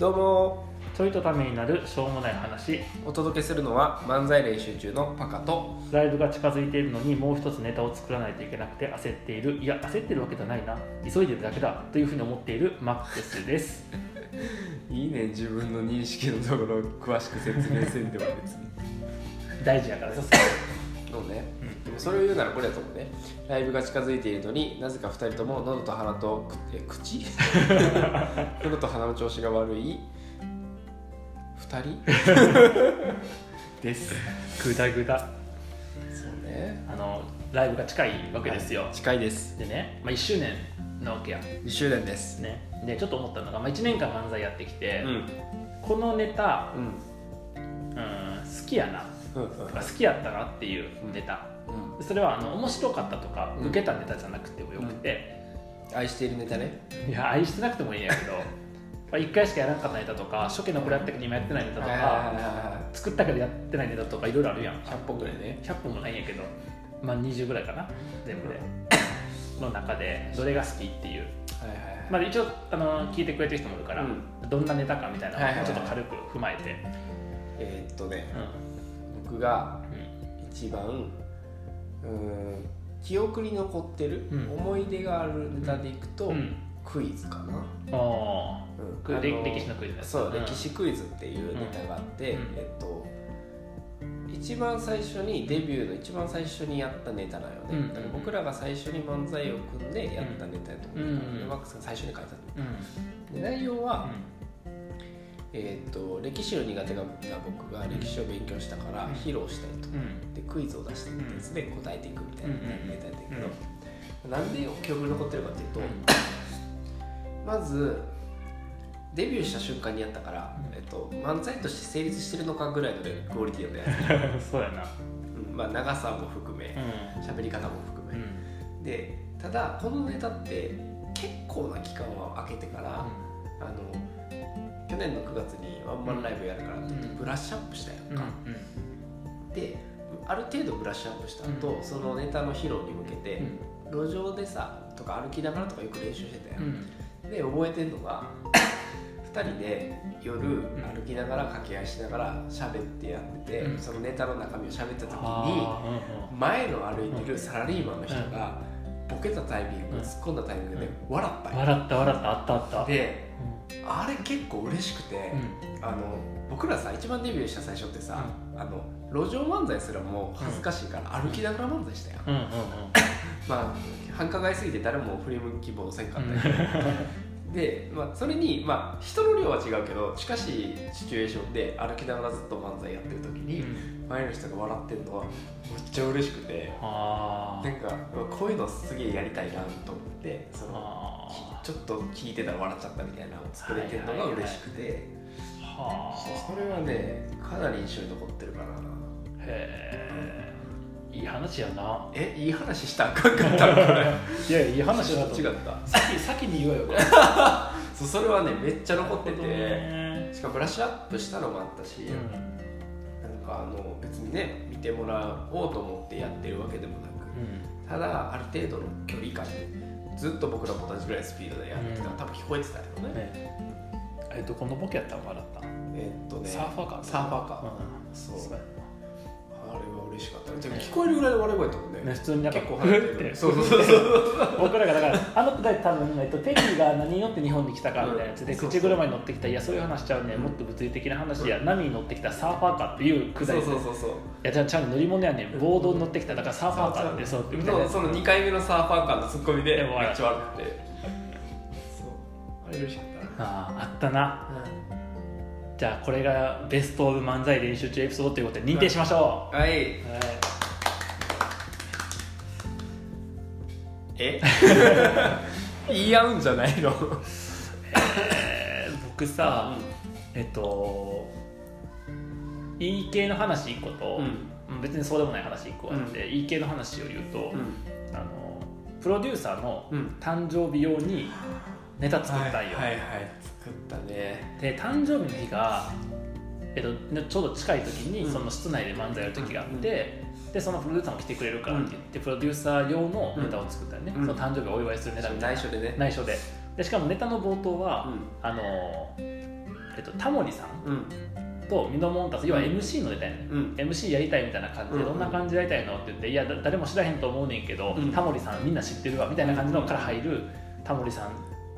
どうも。ちょいとためになるしょうもない話。お届けするのは漫才練習中のパカと。ライブが近づいているのにもう一つネタを作らないといけなくて焦っている。いや焦ってるわけじゃないな。急いでるだけだ。というふうに思っているマックスです。いいね自分の認識のところを詳しく説明せんでは別に。大事やからさそうね、でもそれを言うならこれだと思うね。ライブが近づいているのになぜか2人とも喉と鼻と口？喉と鼻の調子が悪い？2人？です。グダグダ。そうね。あのライブが近いわけですよ、近いです。でね、まあ、1周年なわけや。2周年です。ね。でちょっと思ったのが、まあ、1年間漫才やってきて、うん。このネタ、うん。うん、好きやなうんとか好きやったなっていうネタ、うん。それはあの面白かったとか、うん。受けたネタじゃなくてもよくて、愛しているネタね。いや愛してなくてもいいんやけど まあ1回しかやらなかったネタとか初期のこれやったけど今やってないネタとか作ったけどやってないネタとかいろいろあるやん。100本ぐらいね。100本もないんやけどまあ20ぐらいかな全部で。の中でどれが好きっていう、まあ、一応あの聞いてくれてる人もいるから、うどんなネタかみたいなのをちょっと軽く踏まえて、えーっとね。う僕がん一番うーん記憶に残ってる、うん。思い出があるネタでいくと、クイズかな、あうん。あの歴史のクイズそう、うん。歴史クイズっていうネタがあって、うん。えっと一番最初にデビューの一番最初にやったネタなのよね、うんだから僕らが最初に漫才を組んでやったネタやと思う、うんマックスが最初に書いたの。うん。で内容は、うえー、と歴史の苦手な僕が歴史を勉強したからうん。披露したいと、んうん。でクイズを出してってやつで答えていくみたいなうんネタやったけど、なんで記憶に残ってるかっていうと、まずデビューした瞬間にやったから、うん。えっと、漫才として成立してるのかぐらいのクオリティだったやつ、そうやな。うん。まあ、長さも含めうん。喋り方も含め、うん。でただこのネタって結構な期間を空けてから、あの去年の9月にワンマンライブやるからってブラッシュアップしたやんうんか、である程度ブラッシュアップした後、うん。そのネタの披露に向けて、路上でさとか歩きながらとかよく練習してたよ、うん。で覚えてんのが 2人で夜歩きながら掛け合いしながら喋ってやってて、うん。そのネタの中身を喋った時にあ前の歩いてるサラリーマンの人がボケたタイミング、うん突っ込んだタイミングでうん。笑った笑った笑ったあったあった。でうあれ結構嬉しくて、ん。あの僕らさ一番デビューした最初ってさ、あの路上漫才すらもう恥ずかしいから歩きながら漫才したやん、うんうんうん。まあ繁華街すぎて誰も振り向きもせんかったけど、で、まあ、それに、まあ、人の量は違うけど近しいシチュエーションで歩きながらずっと漫才やってる時に、うん。前の人が笑ってるのはめっちゃ嬉しくてあなんかこういうのすげえやりたいなと思ってそのあちょっと聞いてたら笑っちゃったみたいなのを作れてるのが嬉しくて、はそうそれはねかなり印象に残ってるからな。あへえいい話やな。えいい話したらあかんかったのこれいやいい話だと違った。先先に言おうよ そうそれはねめっちゃ残ってて、ね。しかもブラッシュアップしたのもあったし、うん。なんかあの別にね見てもらおうと思ってやってるわけでもなくただある程度の距離感でずっと僕らも同じぐらいのスピードでやってたら、うん。多分聞こえてたようんね、ねえどこのボケやったの笑ったえーっとねサーファーか。サーファーか、うん。そう嬉しかったね。聞こえるぐらいの笑い声だったもんね。なね普通になんか結構ふ離れてる。って。そうそうそうそう。僕らがだからあのくだり多分、えっと、テリーが何に乗って日本に来たかみたいなやつで、口車に乗ってきたいやそういう話しちゃうね、もっと物理的な話や、波に乗ってきたサーファーかっていうくだりで。そうそうそうそう。いやじゃあちゃんと乗り物やねん。ボードに乗ってきただからサーファーかってそうみたいなその2回目のサーファー感のツッコミでめっちゃ笑って。そう。あれ嬉しかった。なあああったなじゃあこれがベストオブ漫才練習中エピソードということで認定しましょう、はい。はい。え？言い合うんじゃないの？え ー僕さ、えっといい系の話1個と、うん。別にそうでもない話1個あって、いい系の話を言うと、あのプロデューサーのうん。誕生日用にネタ作ったんよ、はいはいはい作ったね。で誕生日の日が、えっと、ねちょうど近い時に、うん。その室内で漫才やる時があって、でそのプロデューサーも来てくれるからって言って、プロデューサー用のネタを作ったよね、うん。その誕生日をお祝いするネタみたいな。内緒でね。内緒で。でしかもネタの冒頭は、うん。あのえっと、タモリさんうん。とミノモンタス要は MC のネタやね、うん。MC やりたいみたいな感じで、うん。どんな感じでやりたいのって言っていやだ誰も知らへんと思うねんけど、うん。タモリさんみんな知ってるわみたいな感じのから入るタモリさん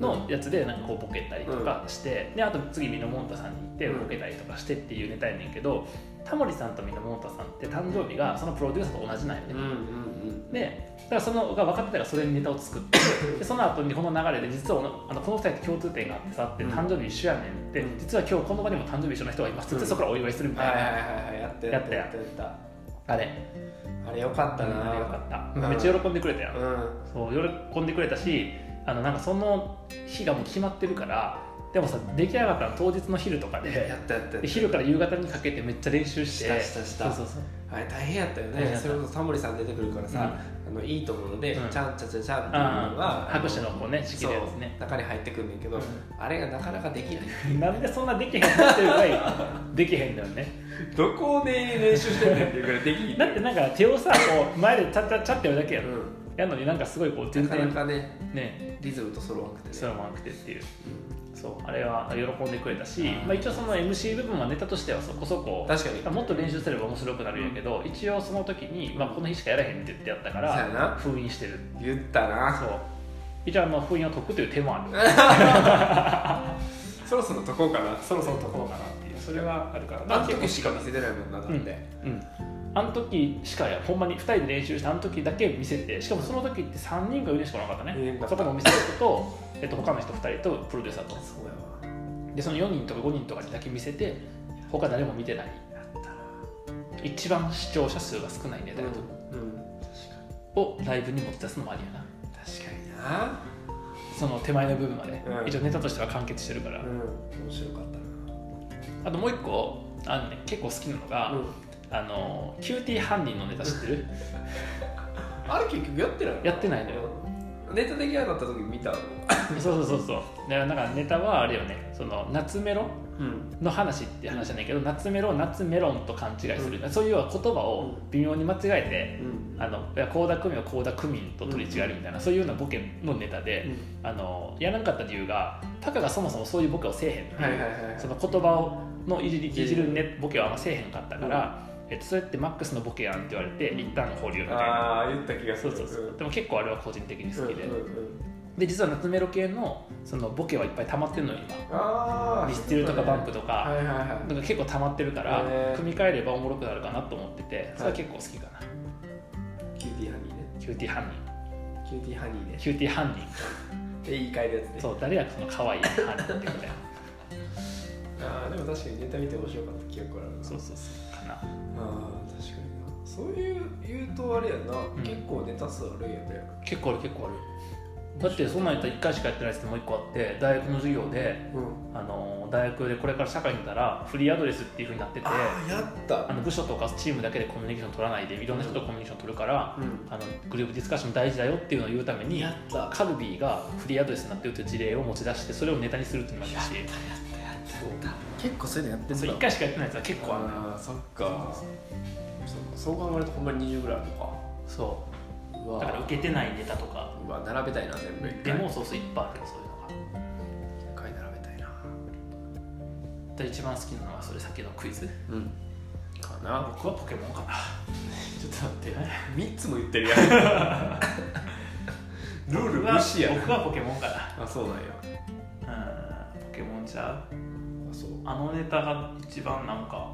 のやつでなんかこうボケたりとかして、であと次ミノモンタさんに行ってうんボケたりとかしてっていうネタやねんけどタモリさんとミノモンタさんって誕生日がそのプロデューサーと同じなんよね、うんうんでだからそのが分かってたからそれにネタを作って でその後にこの流れで実はあのこの2人って共通点があってさってうん誕生日一緒やねんって、うん。実は今日この場にも誕生日一緒の人がいますってそこからお祝いするみたいな、はいはいはいはい。やったやったややったやったあれ。あれよかったな。あれよかった、うん。めっちゃ喜んでくれたよ、うん。そう喜んでくれたしあのなんかその日がもう決まってるからでもさ出来上がったの当日の昼とかでやったやった昼から夕方にかけてめっちゃ練習してしたしたした。そうそうそう。あれ大変やったよね。それこそタモリさん出てくるからさ、あのいいと思うので、うん。ちゃんちゃちゃちゃんっていうのがあー拍手のこうね式そうでやつね。中に入ってくんねんけど、うん。あれがなかなかできない。なんでそんなできへんって言ってるぐらいできへんだよね。どこで練習してんねんっていうぐらいできんだってなんか手をさこう前でチャッチャッチャってやるだけやん、うやるのになんかすごいこう全ん、なかな然かねね。リズムと揃わなくてね。それもなくてっていう。うそうあれは喜んでくれたし、うんまあ、一応その MC 部分はネタとしてはそこそこん確かに。もっと練習すれば面白くなるんやけど、一応その時に、まあ、この日しかやらへんって言ってやったからな。封印してる。言ったな。そう。一応あの封印を解くという手もある。そろそろ解こうかな。そろそろ解こうかなっていう。それはあるから。あの時しか見せてないもんなだって、うんあの時しかやほんまに2人で練習してあの時だけ見せてしかもその時って3人か4人しかなかったね。そこのお店の人と、えっと、他の人2人とプロデューサーと。でその4人とか5人とかにだけ見せて他誰も見てない。一番視聴者数が少ないネタやと。うん、確かをライブに持ち出すのもありやな。に確かにな。その手前の部分まで、うん。一応ネタとしては完結してるから、うん。面白かったな。あともう一個あの、ね、結構好きなのが、うんあのキューティー犯人のネタ知ってる？あれ結局やってないの？やってないのよ。ネタ出来上がった時見たの？そうそうそうそう。でなんかネタはあれよね。その夏メロ？うん。の話って話じゃないけど、夏メロ夏メロンと勘違いする、そういう言葉をうん。微妙に間違えうん。て、あのいや倖田來未は倖田來未と取り違えるみたいな、そういうようなボケのネタで、あのやらなかった理由がタカがそもそもそういうボケをせえへんっていう、はいはいはいその言葉をのいじりいじる、ね、ボケはあんませえへんかったから、えっと、それってマックスのボケやんって言われて、一旦保留みたいな。ああ言った気がする。そうそうそう。でも結構あれは個人的に好きで、うんうんうん。で実は夏メロ系のそのボケはいっぱい溜まってるのよ今。ああミスチルとかバンプとか、はいはいはいなんか結構溜まってるから、組み替えればおもろくなるかなと思っててそれは結構好きかな、キューティーハニーね。キューティー犯人キューティーハニーね。キューティー犯人で言い換えるやつね。そう誰やその可愛い犯人ってことやああでも確かにネタ見て面白かった記憶あるな。そうそうそう。かな。ああ確かにな。そういう言うとあれやな、ん。結構ネタ数あるんやね結構ある結構ある。だってそんなんやったら1回しかやってないやつもう1個あって大学の授業でうん。あの大学でこれから社会に出たらフリーアドレスっていうふうになっててああやった。あの部署とかチームだけでコミュニケーション取らないでいろんな人とコミュニケーション取るから、うん。あのグループディスカッション大事だよっていうのを言うためにやった。カルビーがフリーアドレスになってるという事例を持ち出してそれをネタにするっていうのもあるし結構そういうのやってんそう1回しかやってないやつは結構あるああそっか。そう考えるとほんまに20ぐらいあるのか。そう。だから受けてないネタとか。うわ並べたいな全部でもそうそういっぱいあるよそういうのが。一回並べたいな。で一番好きなのはそれさっきのクイズ。うん。かな。僕はポケモンかな。ちょっと待って。ね3つも言ってるやん。ルール無視や僕はポケモンかな。あそうなんや。うん。ポケモンちゃう？あのネタが一番なんか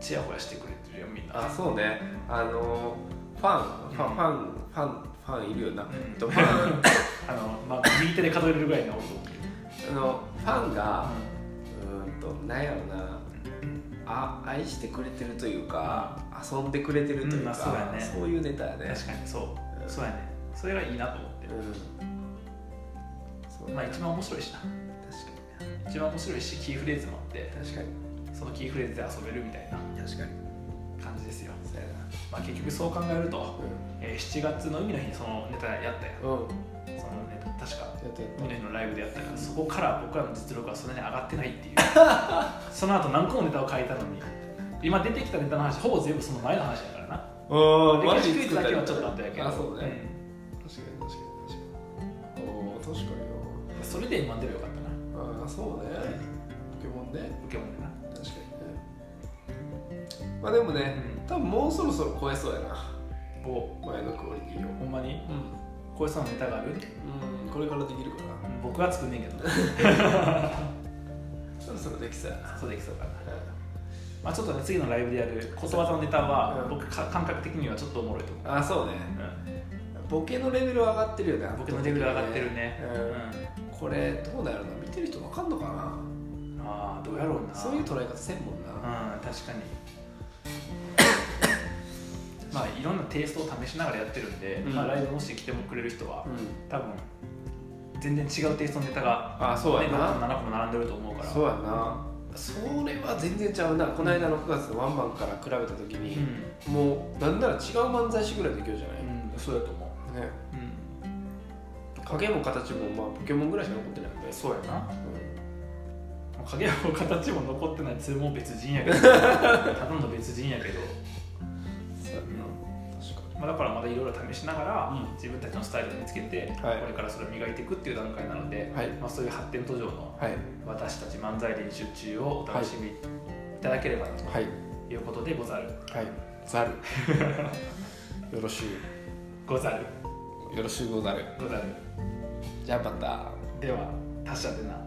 チヤホヤしてくれてるよみんな。あそうね。あのファン。ファンファンファンファンいるよな、ん。えっとファン。あの、まあ、右手で数えれるぐらいの音。あのファンがうーんとなんやろな。あ愛してくれてるというか、遊んでくれてるというか、うんまあそうやね。そういうネタやね。確かにそう。うん。そうやね。それがいいなと思ってうん。まあ一番面白いしな。確か一番面白いしキーフレーズもあってに確かに。そのキーフレーズで遊べるみたいな確かに。感じですよ、まあ、結局そう考えると、えー7月の海の日にそのネタやったやうん。うん。そのネタ確か。海の日のライブでやったからそこから僕らの実力はそんなに上がってないっていう。その後何個もネタを書いたのに。今出てきたネタの話ほぼ全部その前の話だからな。たうんでマジクイズだけはちょっとあったやけど。あそうね、確かに確かに。確かに。おー確かにうんそれで今出ればよかそうね。ケモンね。ポケモンでな。確かにね。まあでもね、多分もうそろそろ超えそうやな。お。前のクオリティを。ほんまに？うこういうさのネタがある？ん、うん、これからできるかな僕は作んねんけど。そろそろできそうやな。そうできそうかな。まあちょっとね次のライブでやることわざのネタは、うん。僕か感覚的にはちょっとおもろいと思う、あそうね。ボケのレベルは上がってるよね僕のレベル上がってるね、うん。うん。これどうなるの？見てる人わかんのかな？ああどうやろうな。そういう捉え方せんもんな。うん確かに。まあいろんなテイストを試しながらやってるんで、うん。まあ、ライブもし来てもくれる人はうん。多分全然違うテイストのネタが、あそうやね、6個もな7個も並んでると思うから。そうやな。それは全然ちゃうな。この間の9月のワンマンから比べた時うに、ん、もうなんなら違う漫才師ぐらいできるじゃない、うん、そうやと思ねう、うん影も形もまあポケモンぐらいしか残ってないもんねそうやな。う影も形も残ってないそれも別人やけど。ただの別人やけど、んそうやな。確かまあ、だからまだいろいろ試しながら、うん。自分たちのスタイルを見つけて、はい。これからそれを磨いていくっていう段階なので、はい。まあ、そういう発展途上のはい。私たち漫才練習中をお楽しみいただければとはい。いうことでござる。はい。ざる。よろしゅござる。うよろしゅうござる。ござる。じゃあまた。では達者でな